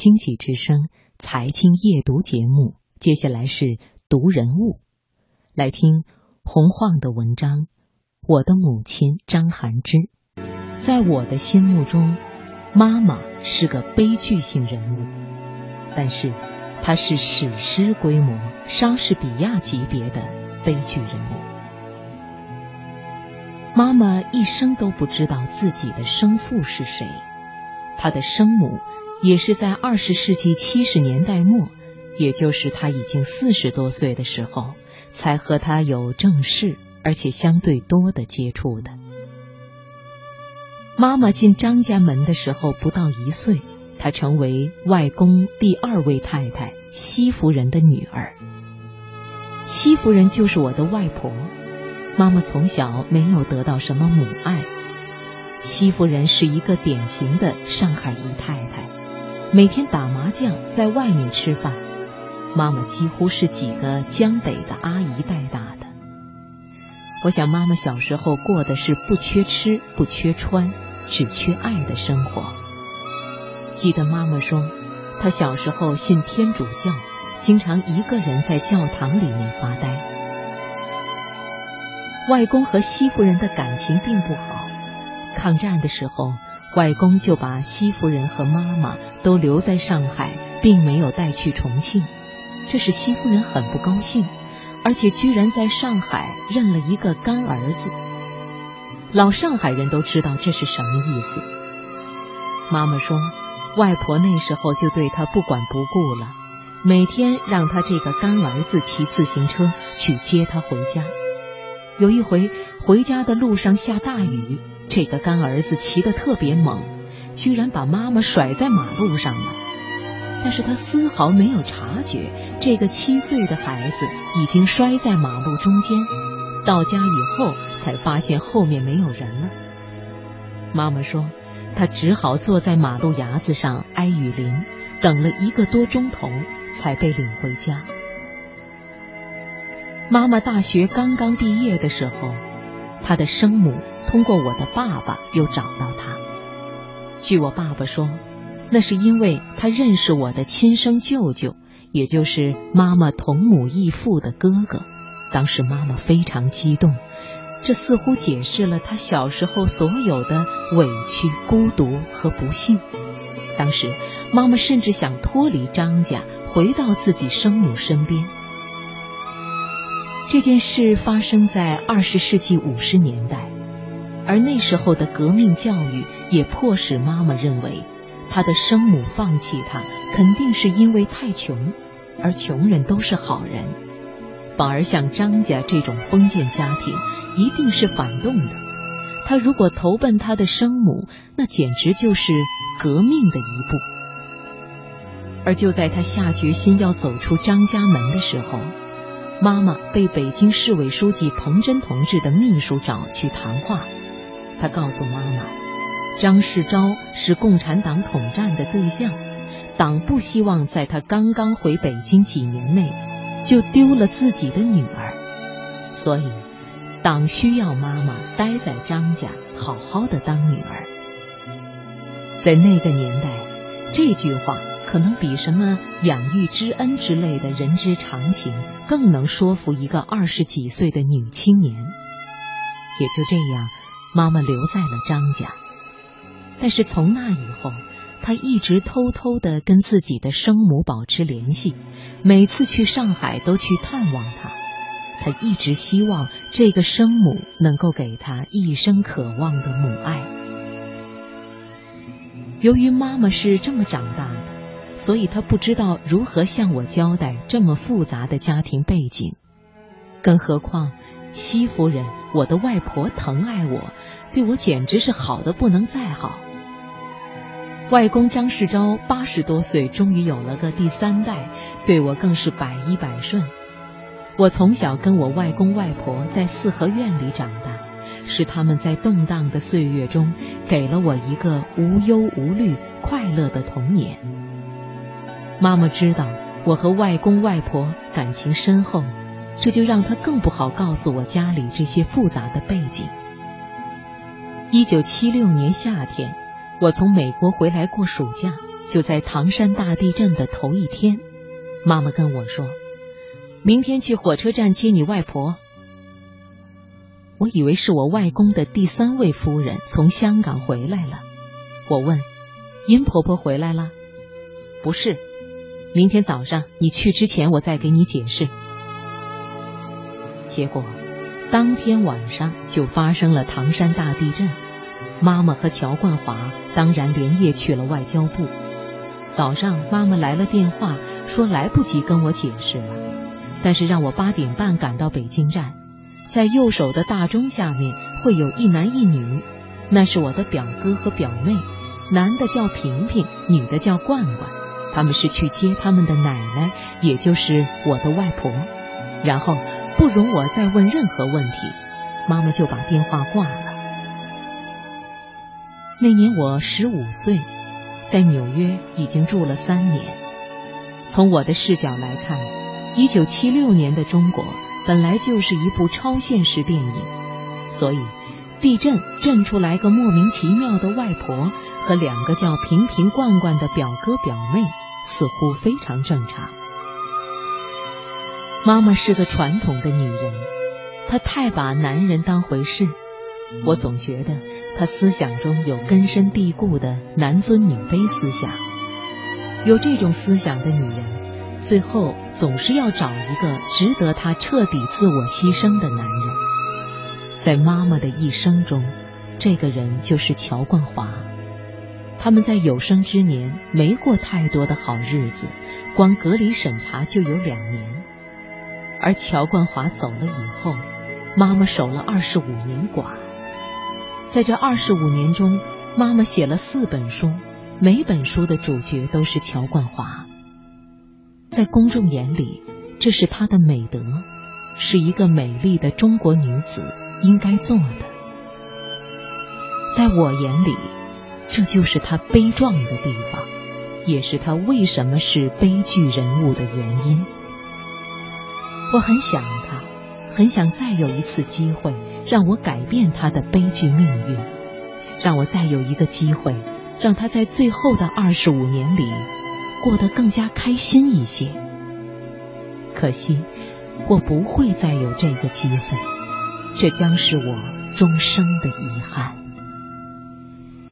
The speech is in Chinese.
经济之声财经夜读节目，接下来是读人物，来听洪晃的文章。我的母亲张含之，在我的心目中，妈妈是个悲剧性人物，但是她是史诗规模、莎士比亚级别的悲剧人物。妈妈一生都不知道自己的生父是谁，她的生母也是在二十世纪七十年代末，也就是她已经四十多岁的时候，才和她有正式而且相对多的接触的。妈妈进张家门的时候不到一岁，她成为外公第二位太太西夫人的女儿。西夫人就是我的外婆。妈妈从小没有得到什么母爱。西夫人是一个典型的上海姨太太，每天打麻将，在外面吃饭。妈妈几乎是几个江北的阿姨带大的。我想妈妈小时候过的是不缺吃不缺穿，只缺爱的生活。记得妈妈说，她小时候信天主教，经常一个人在教堂里面发呆。外公和西夫人的感情并不好，抗战的时候，外公就把西夫人和妈妈都留在上海，并没有带去重庆，这使西夫人很不高兴，而且居然在上海认了一个干儿子。老上海人都知道这是什么意思。妈妈说，外婆那时候就对他不管不顾了，每天让他这个干儿子骑自行车去接他回家。有一回回家的路上下大雨，这个干儿子骑得特别猛，居然把妈妈甩在马路上了。但是他丝毫没有察觉，这个七岁的孩子已经摔在马路中间。到家以后才发现后面没有人了。妈妈说，他只好坐在马路牙子上挨雨淋，等了一个多钟头才被领回家。妈妈大学刚刚毕业的时候，她的生母通过我的爸爸又找到他。据我爸爸说，那是因为他认识我的亲生舅舅，也就是妈妈同母异父的哥哥。当时妈妈非常激动，这似乎解释了她小时候所有的委屈、孤独和不幸。当时妈妈甚至想脱离张家，回到自己生母身边。这件事发生在二十世纪五十年代，而那时候的革命教育也迫使妈妈认为，她的生母放弃她肯定是因为太穷，而穷人都是好人，反而像张家这种封建家庭一定是反动的。他如果投奔他的生母，那简直就是革命的一步。而就在他下决心要走出张家门的时候。妈妈被北京市委书记彭真同志的秘书找去谈话，他告诉妈妈，张世钊是共产党统战的对象，党不希望在他刚刚回北京几年内就丢了自己的女儿，所以党需要妈妈待在张家，好好的当女儿。在那个年代，这句话。可能比什么养育之恩之类的人之常情更能说服一个二十几岁的女青年。也就这样，妈妈留在了张家。但是从那以后，她一直偷偷的跟自己的生母保持联系，每次去上海都去探望她。她一直希望这个生母能够给她一生渴望的母爱。由于妈妈是这么长大的。所以她不知道如何向我交代这么复杂的家庭背景，更何况西夫人，我的外婆疼爱我，对我简直是好的不能再好。外公张世钊八十多岁，终于有了个第三代，对我更是百依百顺。我从小跟我外公外婆在四合院里长大，是他们在动荡的岁月中给了我一个无忧无虑、快乐的童年。妈妈知道我和外公外婆感情深厚，这就让他更不好告诉我家里这些复杂的背景。一九七六年夏天，我从美国回来过暑假，就在唐山大地震的头一天，妈妈跟我说：“明天去火车站接你外婆。”我以为是我外公的第三位夫人从香港回来了。我问：“殷婆婆回来了？”“不是，明天早上你去之前，我再给你解释。”结果。当天晚上就发生了唐山大地震，妈妈和乔冠华当然连夜去了外交部。早上妈妈来了电话，说来不及跟我解释了，但是让我八点半赶到北京站，在右手的大钟下面会有一男一女，那是我的表哥和表妹，男的叫平平，女的叫冠冠，他们是去接他们的奶奶，也就是我的外婆，然后。不容我再问任何问题，妈妈就把电话挂了。那年我十五岁，在纽约已经住了三年。从我的视角来看，一九七六年的中国本来就是一部超现实电影，所以地震震出来个莫名其妙的外婆和两个叫瓶瓶罐罐的表哥表妹，似乎非常正常。妈妈是个传统的女人，她太把男人当回事。我总觉得她思想中有根深蒂固的男尊女卑思想。有这种思想的女人，最后总是要找一个值得她彻底自我牺牲的男人。在妈妈的一生中，这个人就是乔冠华。他们在有生之年没过太多的好日子，光隔离审查就有两年。而乔冠华走了以后，妈妈守了二十五年寡。在这二十五年中，妈妈写了四本书，每本书的主角都是乔冠华。在公众眼里，这是她的美德，是一个美丽的中国女子应该做的。在我眼里，这就是她悲壮的地方，也是她为什么是悲剧人物的原因。我很想他，很想再有一次机会让我改变他的悲剧命运，让我再有一个机会让他在最后的二十五年里过得更加开心一些。可惜，我不会再有这个机会，这将是我终生的遗憾。